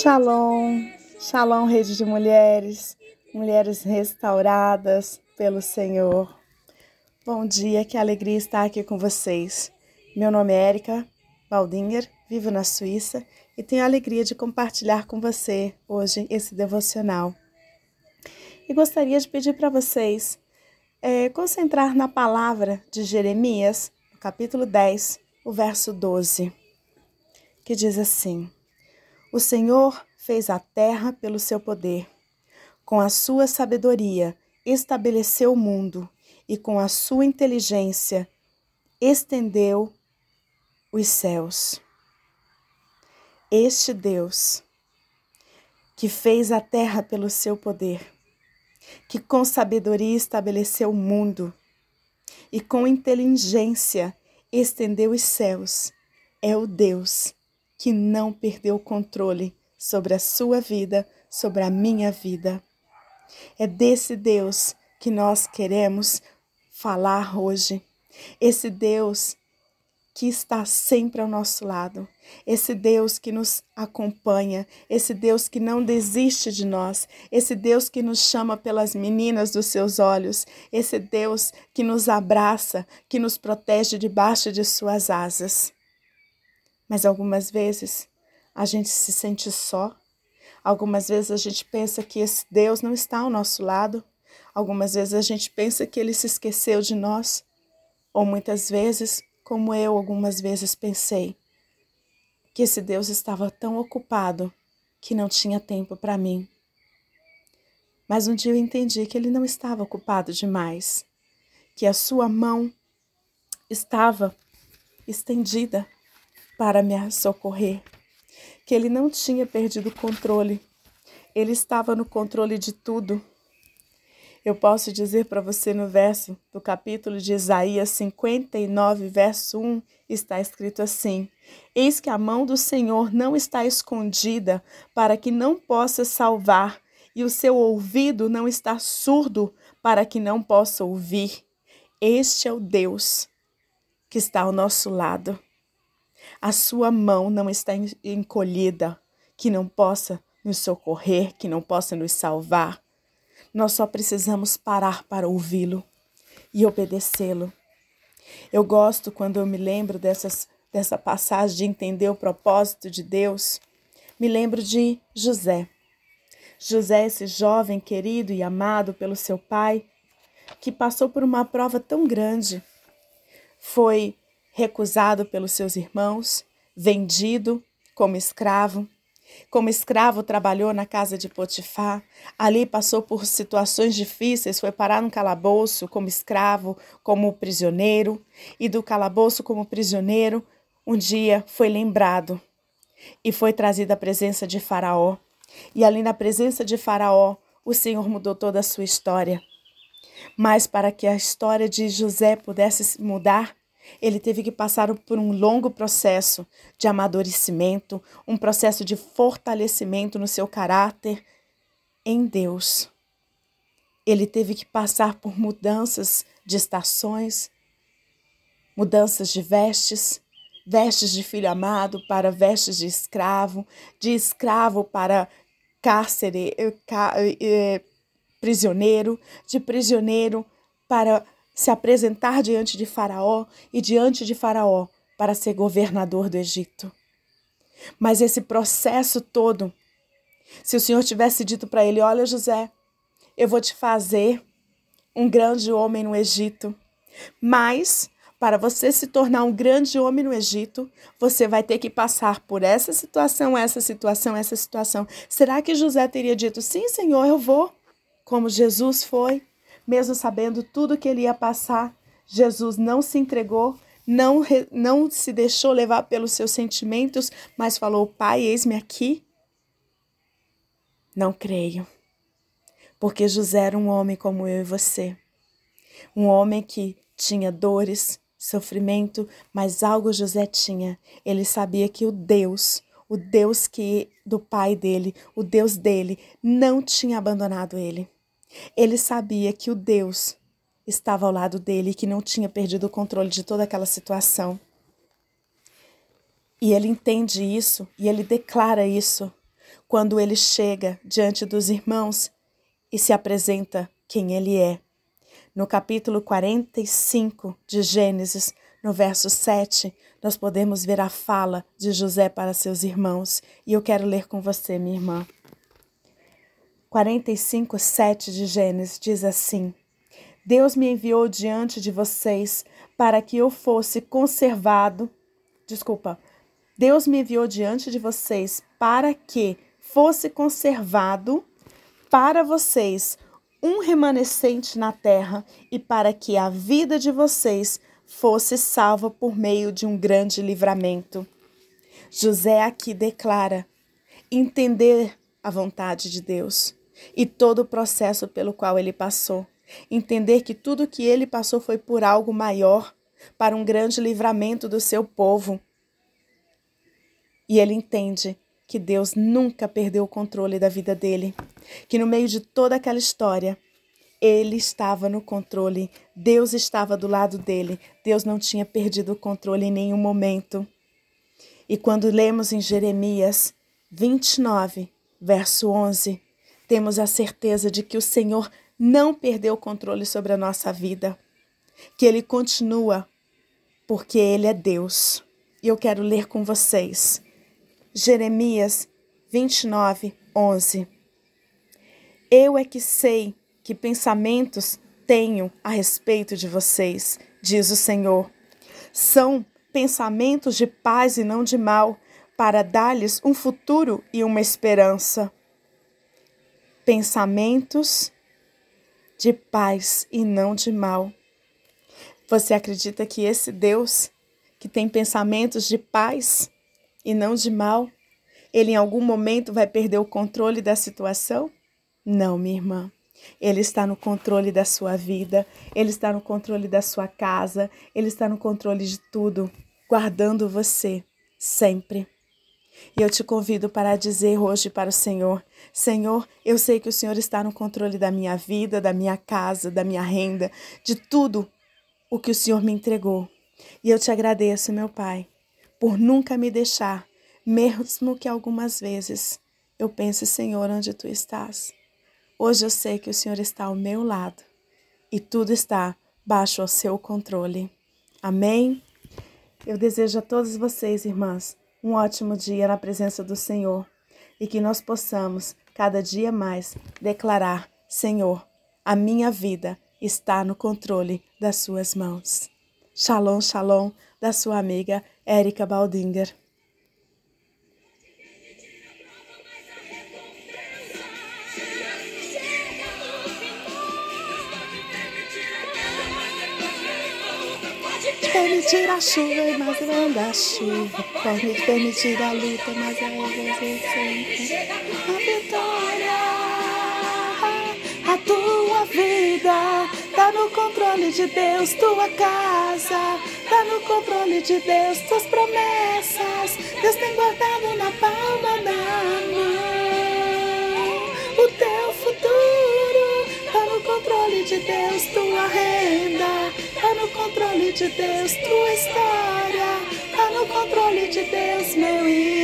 Shalom, shalom, rede de mulheres, mulheres restauradas pelo Senhor. Bom dia, que alegria estar aqui com vocês. Meu nome é Erika Baldinger, vivo na Suíça e tenho a alegria de compartilhar com você hoje esse devocional. E gostaria de pedir para vocês é, concentrar na palavra de Jeremias, capítulo 10, o verso 12, que diz assim: O Senhor fez a terra pelo seu poder, com a sua sabedoria estabeleceu o mundo e com a sua inteligência estendeu os céus. Este Deus que fez a terra pelo seu poder, que com sabedoria estabeleceu o mundo e com inteligência estendeu os céus, é o Deus que não perdeu o controle sobre a sua vida, sobre a minha vida. É desse Deus que nós queremos falar hoje. Esse Deus que está sempre ao nosso lado, esse Deus que nos acompanha, esse Deus que não desiste de nós, esse Deus que nos chama pelas meninas dos seus olhos, esse Deus que nos abraça, que nos protege debaixo de suas asas. Mas algumas vezes a gente se sente só, algumas vezes a gente pensa que esse Deus não está ao nosso lado. Algumas vezes a gente pensa que ele se esqueceu de nós, ou muitas vezes, como eu algumas vezes pensei, que esse Deus estava tão ocupado que não tinha tempo para mim. Mas um dia eu entendi que ele não estava ocupado demais, que a sua mão estava estendida para me socorrer, que ele não tinha perdido o controle, ele estava no controle de tudo eu posso dizer para você no verso do capítulo de Isaías 59, verso 1, está escrito assim: Eis que a mão do Senhor não está escondida para que não possa salvar, e o seu ouvido não está surdo para que não possa ouvir. Este é o Deus que está ao nosso lado. A sua mão não está encolhida, que não possa nos socorrer, que não possa nos salvar. Nós só precisamos parar para ouvi-lo e obedecê-lo. Eu gosto quando eu me lembro dessas, dessa passagem de entender o propósito de Deus. Me lembro de José. José, esse jovem querido e amado pelo seu pai, que passou por uma prova tão grande. Foi recusado pelos seus irmãos, vendido como escravo, como escravo, trabalhou na casa de Potifar. Ali passou por situações difíceis, foi parar no calabouço como escravo, como prisioneiro. E do calabouço como prisioneiro, um dia foi lembrado e foi trazido à presença de Faraó. E ali na presença de Faraó, o Senhor mudou toda a sua história. Mas para que a história de José pudesse mudar, ele teve que passar por um longo processo de amadurecimento, um processo de fortalecimento no seu caráter em Deus. Ele teve que passar por mudanças de estações, mudanças de vestes, vestes de filho amado para vestes de escravo, de escravo para cárcere, eh, eh, prisioneiro, de prisioneiro para se apresentar diante de Faraó e diante de Faraó para ser governador do Egito. Mas esse processo todo, se o Senhor tivesse dito para ele: Olha, José, eu vou te fazer um grande homem no Egito, mas para você se tornar um grande homem no Egito, você vai ter que passar por essa situação, essa situação, essa situação. Será que José teria dito: Sim, Senhor, eu vou, como Jesus foi? Mesmo sabendo tudo que ele ia passar, Jesus não se entregou, não, não se deixou levar pelos seus sentimentos, mas falou: Pai, eis-me aqui. Não creio, porque José era um homem como eu e você, um homem que tinha dores, sofrimento, mas algo José tinha. Ele sabia que o Deus, o Deus que do pai dele, o Deus dele, não tinha abandonado ele. Ele sabia que o Deus estava ao lado dele e que não tinha perdido o controle de toda aquela situação. E ele entende isso e ele declara isso quando ele chega diante dos irmãos e se apresenta quem ele é. No capítulo 45 de Gênesis, no verso 7, nós podemos ver a fala de José para seus irmãos, e eu quero ler com você, minha irmã. 45, 7 de Gênesis diz assim: Deus me enviou diante de vocês para que eu fosse conservado. Desculpa. Deus me enviou diante de vocês para que fosse conservado para vocês um remanescente na terra e para que a vida de vocês fosse salva por meio de um grande livramento. José aqui declara entender a vontade de Deus e todo o processo pelo qual ele passou. Entender que tudo que ele passou foi por algo maior, para um grande livramento do seu povo. E ele entende que Deus nunca perdeu o controle da vida dele, que no meio de toda aquela história, ele estava no controle, Deus estava do lado dele, Deus não tinha perdido o controle em nenhum momento. E quando lemos em Jeremias 29, verso 11, temos a certeza de que o Senhor não perdeu o controle sobre a nossa vida, que Ele continua, porque Ele é Deus. E eu quero ler com vocês Jeremias 29, 11. Eu é que sei que pensamentos tenho a respeito de vocês, diz o Senhor. São pensamentos de paz e não de mal, para dar-lhes um futuro e uma esperança pensamentos de paz e não de mal. Você acredita que esse Deus, que tem pensamentos de paz e não de mal, ele em algum momento vai perder o controle da situação? Não, minha irmã. Ele está no controle da sua vida, ele está no controle da sua casa, ele está no controle de tudo, guardando você sempre. E eu te convido para dizer hoje para o Senhor: Senhor, eu sei que o Senhor está no controle da minha vida, da minha casa, da minha renda, de tudo o que o Senhor me entregou. E eu te agradeço, meu Pai, por nunca me deixar, mesmo que algumas vezes eu pense, Senhor, onde tu estás. Hoje eu sei que o Senhor está ao meu lado e tudo está baixo ao seu controle. Amém? Eu desejo a todos vocês, irmãs, um ótimo dia na presença do Senhor e que nós possamos cada dia mais declarar: Senhor, a minha vida está no controle das Suas mãos. Shalom, shalom, da sua amiga Érica Baldinger. Permitir a chuva mais grande a chuva. Pode permitir a luta, mas é sempre a vitória. A tua vida tá no controle de Deus, tua casa tá no controle de Deus, tuas promessas. Deus tem guardado na palma da mão. O teu futuro tá no controle de Deus, tua renda Tá no controle de Deus, tua história. Tá no controle de Deus, meu irmão.